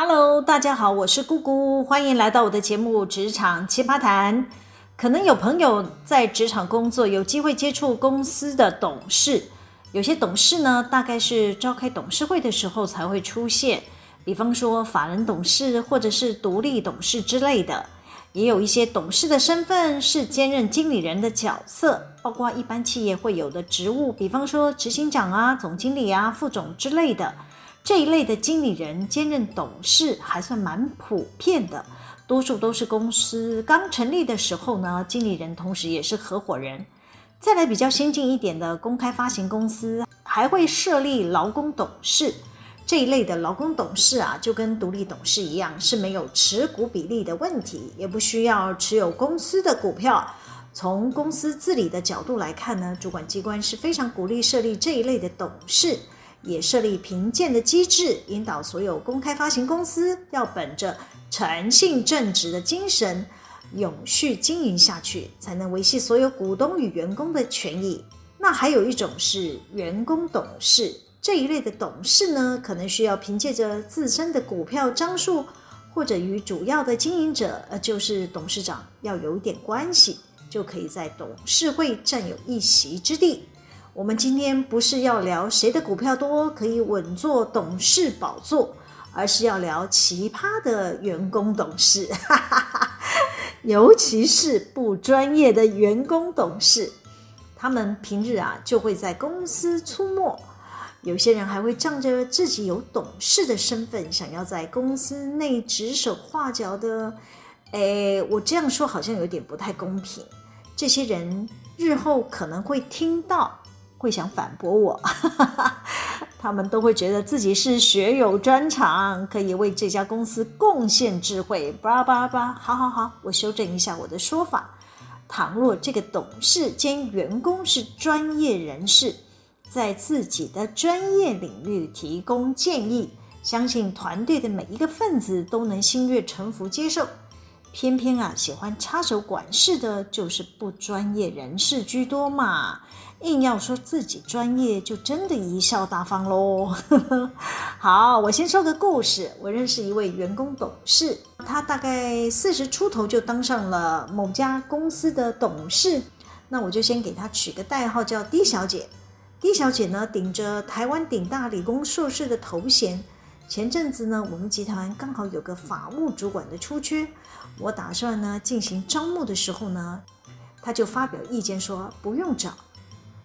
Hello，大家好，我是姑姑，欢迎来到我的节目《职场奇葩谈》。可能有朋友在职场工作，有机会接触公司的董事。有些董事呢，大概是召开董事会的时候才会出现，比方说法人董事或者是独立董事之类的。也有一些董事的身份是兼任经理人的角色，包括一般企业会有的职务，比方说执行长啊、总经理啊、副总之类的。这一类的经理人兼任董事还算蛮普遍的，多数都是公司刚成立的时候呢，经理人同时也是合伙人。再来比较先进一点的公开发行公司，还会设立劳工董事。这一类的劳工董事啊，就跟独立董事一样，是没有持股比例的问题，也不需要持有公司的股票。从公司治理的角度来看呢，主管机关是非常鼓励设立这一类的董事。也设立评鉴的机制，引导所有公开发行公司要本着诚信正直的精神，永续经营下去，才能维系所有股东与员工的权益。那还有一种是员工董事这一类的董事呢，可能需要凭借着自身的股票张数，或者与主要的经营者，呃，就是董事长要有一点关系，就可以在董事会占有一席之地。我们今天不是要聊谁的股票多可以稳坐董事宝座，而是要聊奇葩的员工董事，尤其是不专业的员工董事。他们平日啊就会在公司出没，有些人还会仗着自己有董事的身份，想要在公司内指手画脚的。诶，我这样说好像有点不太公平。这些人日后可能会听到。会想反驳我，他们都会觉得自己是学有专长，可以为这家公司贡献智慧。叭叭叭，好好好，我修正一下我的说法。倘若这个董事兼员工是专业人士，在自己的专业领域提供建议，相信团队的每一个分子都能心悦诚服接受。偏偏啊，喜欢插手管事的，就是不专业人士居多嘛。硬要说自己专业，就真的贻笑大方喽。好，我先说个故事。我认识一位员工董事，他大概四十出头就当上了某家公司的董事。那我就先给他取个代号，叫 D 小姐。D 小姐呢，顶着台湾顶大理工硕士的头衔。前阵子呢，我们集团刚好有个法务主管的出缺，我打算呢进行招募的时候呢，他就发表意见说不用找。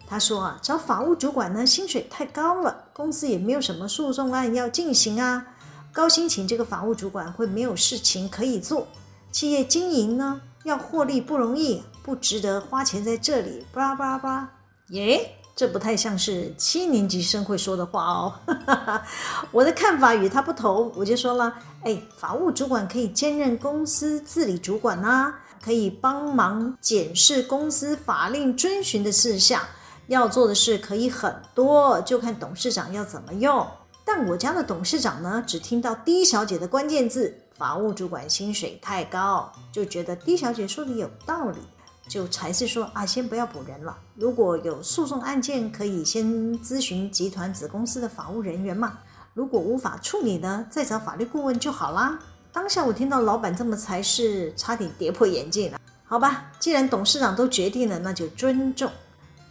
他说啊，找法务主管呢，薪水太高了，公司也没有什么诉讼案要进行啊。高薪请这个法务主管会没有事情可以做，企业经营呢要获利不容易，不值得花钱在这里。巴拉巴拉巴，耶，这不太像是七年级生会说的话哦。我的看法与他不同，我就说了，哎，法务主管可以兼任公司治理主管啊，可以帮忙检视公司法令遵循的事项。要做的事可以很多，就看董事长要怎么用。但我家的董事长呢，只听到 D 小姐的关键字“法务主管薪水太高”，就觉得 D 小姐说的有道理，就才是说啊，先不要补人了。如果有诉讼案件，可以先咨询集团子公司的法务人员嘛。如果无法处理呢，再找法律顾问就好啦。当下我听到老板这么才是，差点跌破眼镜了。好吧，既然董事长都决定了，那就尊重。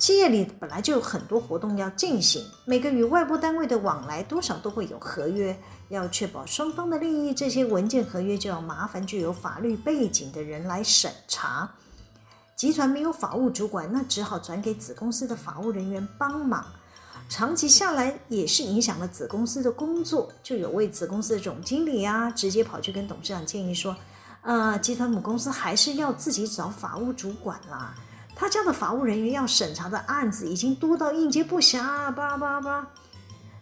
企业里本来就有很多活动要进行，每个与外部单位的往来多少都会有合约，要确保双方的利益，这些文件合约就要麻烦具有法律背景的人来审查。集团没有法务主管，那只好转给子公司的法务人员帮忙。长期下来也是影响了子公司的工作，就有位子公司的总经理啊，直接跑去跟董事长建议说：“呃，集团母公司还是要自己找法务主管啦。”他家的法务人员要审查的案子已经多到应接不暇，叭叭叭。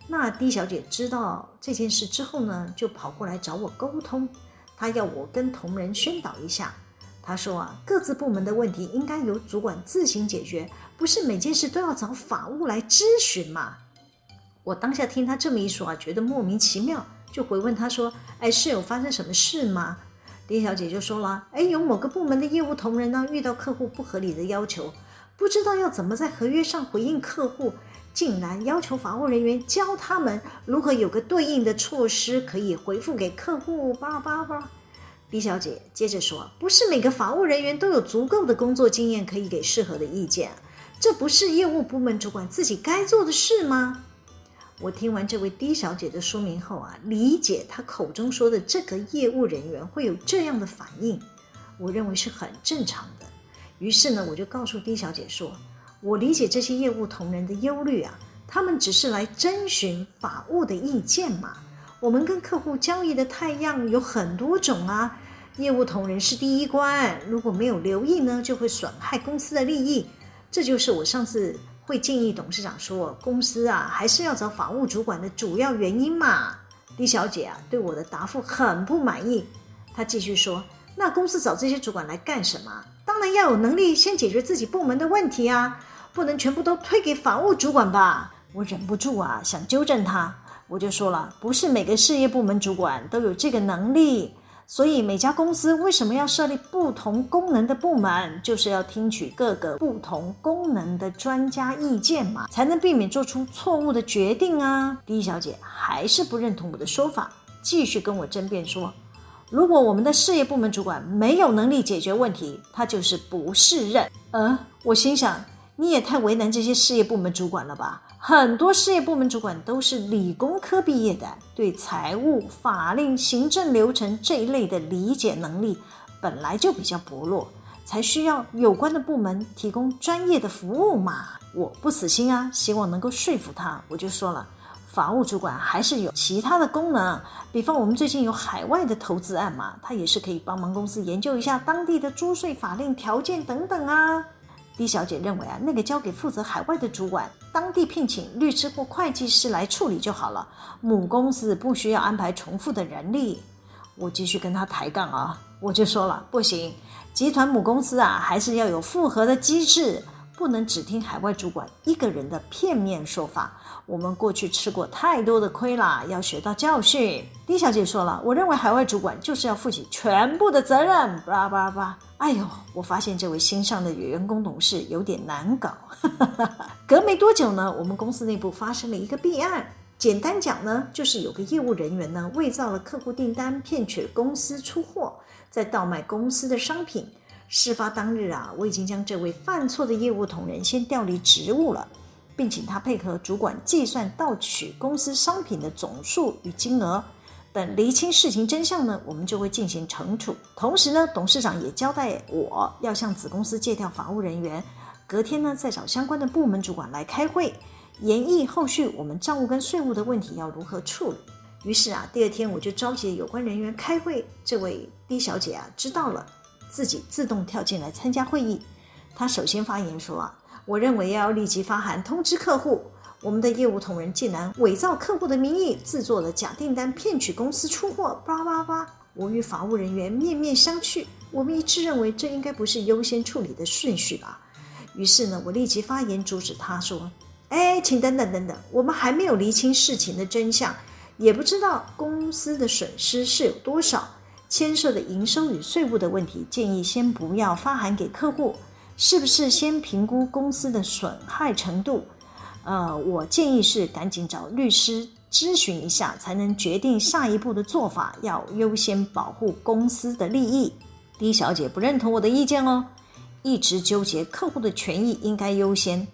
那 D 小姐知道这件事之后呢，就跑过来找我沟通。她要我跟同仁宣导一下。她说啊，各自部门的问题应该由主管自行解决，不是每件事都要找法务来咨询嘛。我当下听她这么一说啊，觉得莫名其妙，就回问她说：“哎，是有发生什么事吗？”李小姐就说了：“哎，有某个部门的业务同仁呢，遇到客户不合理的要求，不知道要怎么在合约上回应客户，竟然要求法务人员教他们如何有个对应的措施可以回复给客户。叭叭叭。李小姐接着说：“不是每个法务人员都有足够的工作经验可以给适合的意见，这不是业务部门主管自己该做的事吗？”我听完这位 D 小姐的说明后啊，理解她口中说的这个业务人员会有这样的反应，我认为是很正常的。于是呢，我就告诉 D 小姐说。我理解这些业务同仁的忧虑啊，他们只是来征询法务的意见嘛。我们跟客户交易的态样有很多种啊，业务同仁是第一关，如果没有留意呢，就会损害公司的利益。这就是我上次会建议董事长说，公司啊还是要找法务主管的主要原因嘛。李小姐啊，对我的答复很不满意，她继续说：“那公司找这些主管来干什么？当然要有能力先解决自己部门的问题啊。”不能全部都推给法务主管吧？我忍不住啊，想纠正她。我就说了，不是每个事业部门主管都有这个能力，所以每家公司为什么要设立不同功能的部门，就是要听取各个不同功能的专家意见嘛，才能避免做出错误的决定啊。第一小姐还是不认同我的说法，继续跟我争辩说，如果我们的事业部门主管没有能力解决问题，他就是不适任。呃，我心想。你也太为难这些事业部门主管了吧？很多事业部门主管都是理工科毕业的，对财务、法令、行政流程这一类的理解能力本来就比较薄弱，才需要有关的部门提供专业的服务嘛。我不死心啊，希望能够说服他，我就说了，法务主管还是有其他的功能，比方我们最近有海外的投资案嘛，他也是可以帮忙公司研究一下当地的租税法令条件等等啊。李小姐认为啊，那个交给负责海外的主管，当地聘请律师或会计师来处理就好了。母公司不需要安排重复的人力。我继续跟他抬杠啊，我就说了，不行，集团母公司啊，还是要有复合的机制，不能只听海外主管一个人的片面说法。我们过去吃过太多的亏了，要学到教训。李小姐说了，我认为海外主管就是要负起全部的责任。叭叭叭。哎呦，我发现这位新上的员工董事有点难搞。隔没多久呢，我们公司内部发生了一个弊案。简单讲呢，就是有个业务人员呢，伪造了客户订单，骗取公司出货，再倒卖公司的商品。事发当日啊，我已经将这位犯错的业务同仁先调离职务了，并请他配合主管计算盗取公司商品的总数与金额。等厘清事情真相呢，我们就会进行惩处。同时呢，董事长也交代我要向子公司借调法务人员，隔天呢再找相关的部门主管来开会，研议后续我们账务跟税务的问题要如何处理。于是啊，第二天我就召集有关人员开会。这位 D 小姐啊，知道了，自己自动跳进来参加会议。她首先发言说啊，我认为要立即发函通知客户。我们的业务同仁竟然伪造客户的名义，制作了假订单，骗取公司出货。叭叭叭！我与法务人员面面相觑，我们一致认为这应该不是优先处理的顺序吧。于是呢，我立即发言阻止他说：“哎，请等等等等，我们还没有厘清事情的真相，也不知道公司的损失是有多少，牵涉的营收与税务的问题，建议先不要发函给客户，是不是先评估公司的损害程度？”呃，我建议是赶紧找律师咨询一下，才能决定下一步的做法。要优先保护公司的利益。D 小姐不认同我的意见哦，一直纠结客户的权益应该优先。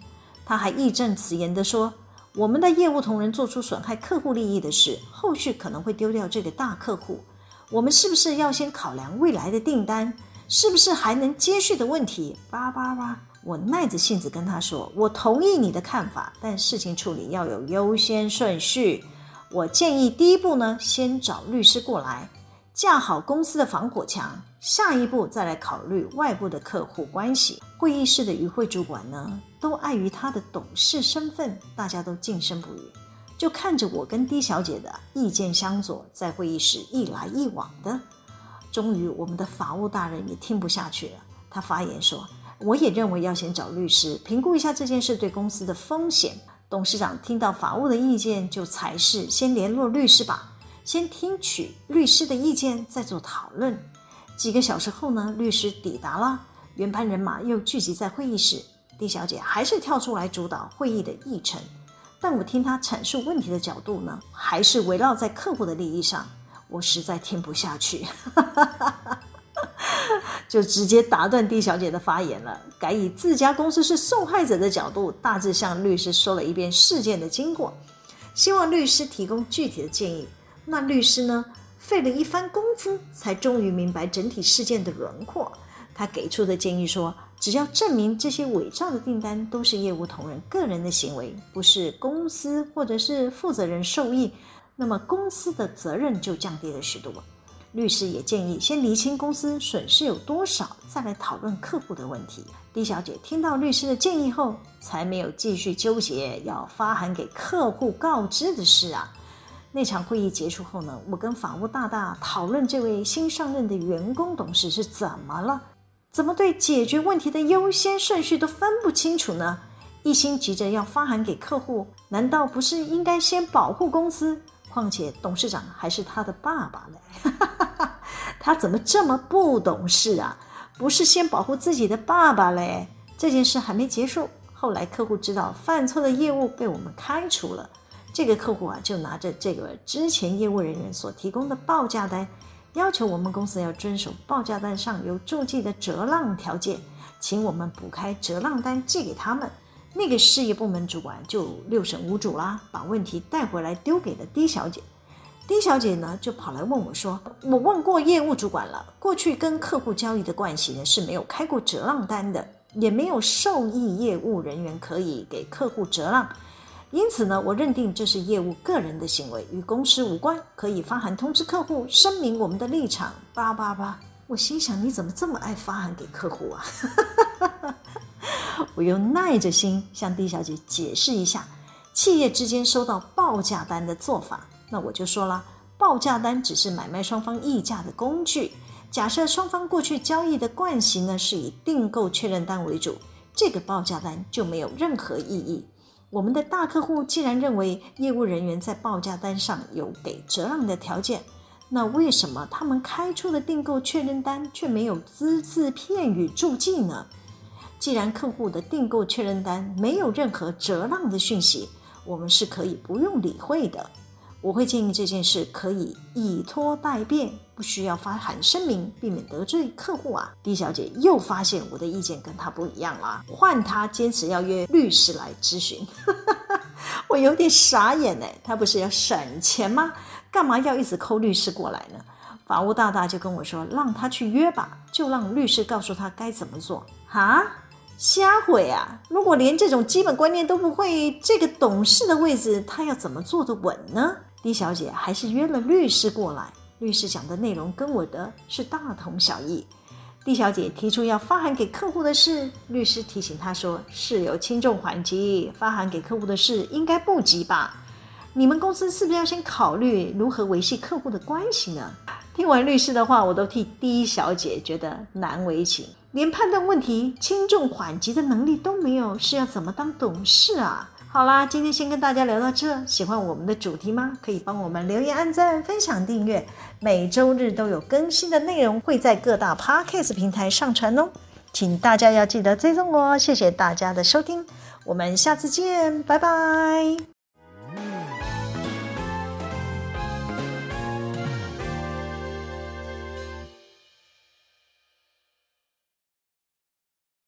她还义正辞严地说：“我们的业务同仁做出损害客户利益的事，后续可能会丢掉这个大客户。我们是不是要先考量未来的订单，是不是还能接续的问题？”叭叭叭。我耐着性子跟他说：“我同意你的看法，但事情处理要有优先顺序。我建议第一步呢，先找律师过来架好公司的防火墙，下一步再来考虑外部的客户关系。”会议室的与会主管呢，都碍于他的董事身份，大家都噤声不语，就看着我跟 D 小姐的意见相左，在会议室一来一往的。终于，我们的法务大人也听不下去了，他发言说。我也认为要先找律师评估一下这件事对公司的风险。董事长听到法务的意见，就裁示先联络律师吧，先听取律师的意见，再做讨论。几个小时后呢，律师抵达了，原班人马又聚集在会议室。D 小姐还是跳出来主导会议的议程。但我听她阐述问题的角度呢，还是围绕在客户的利益上。我实在听不下去，就直接打断 D 小姐的发言了，改以自家公司是受害者的角度，大致向律师说了一遍事件的经过，希望律师提供具体的建议。那律师呢，费了一番功夫，才终于明白整体事件的轮廓。他给出的建议说，只要证明这些伪造的订单都是业务同仁个人的行为，不是公司或者是负责人受益，那么公司的责任就降低了许多。律师也建议先厘清公司损失有多少，再来讨论客户的问题。D 小姐听到律师的建议后，才没有继续纠结要发函给客户告知的事啊。那场会议结束后呢，我跟法务大大讨论这位新上任的员工董事是怎么了。怎么对解决问题的优先顺序都分不清楚呢？一心急着要发函给客户，难道不是应该先保护公司？况且董事长还是他的爸爸呢，他怎么这么不懂事啊？不是先保护自己的爸爸嘞？这件事还没结束，后来客户知道犯错的业务被我们开除了，这个客户啊就拿着这个之前业务人员所提供的报价单。要求我们公司要遵守报价单上有注记的折让条件，请我们补开折让单寄给他们。那个事业部门主管就六神无主啦，把问题带回来丢给了 D 小姐。D 小姐呢就跑来问我说：“我问过业务主管了，过去跟客户交易的关系呢是没有开过折让单的，也没有受益业务人员可以给客户折让。”因此呢，我认定这是业务个人的行为，与公司无关，可以发函通知客户，声明我们的立场。叭叭叭，我心想，你怎么这么爱发函给客户啊？我又耐着心向 D 小姐解释一下，企业之间收到报价单的做法。那我就说了，报价单只是买卖双方议价的工具。假设双方过去交易的惯习呢，是以订购确认单为主，这个报价单就没有任何意义。我们的大客户既然认为业务人员在报价单上有给折让的条件，那为什么他们开出的订购确认单却没有只字片语注记呢？既然客户的订购确认单没有任何折让的讯息，我们是可以不用理会的。我会建议这件事可以以拖代变，不需要发函声明，避免得罪客户啊。D 小姐又发现我的意见跟她不一样了，换她坚持要约律师来咨询，我有点傻眼呢。她不是要省钱吗？干嘛要一直抠律师过来呢？法务大大就跟我说，让他去约吧，就让律师告诉他该怎么做。哈，瞎毁啊！如果连这种基本观念都不会，这个董事的位置他要怎么坐得稳呢？D 小姐还是约了律师过来，律师讲的内容跟我的是大同小异。D 小姐提出要发函给客户的事，律师提醒她说：“事有轻重缓急，发函给客户的事应该不急吧？你们公司是不是要先考虑如何维系客户的关系呢？”听完律师的话，我都替 D 小姐觉得难为情，连判断问题轻重缓急的能力都没有，是要怎么当董事啊？好啦，今天先跟大家聊到这。喜欢我们的主题吗？可以帮我们留言、按赞、分享、订阅。每周日都有更新的内容会在各大 Podcast 平台上传哦，请大家要记得追踪我。谢谢大家的收听，我们下次见，拜拜。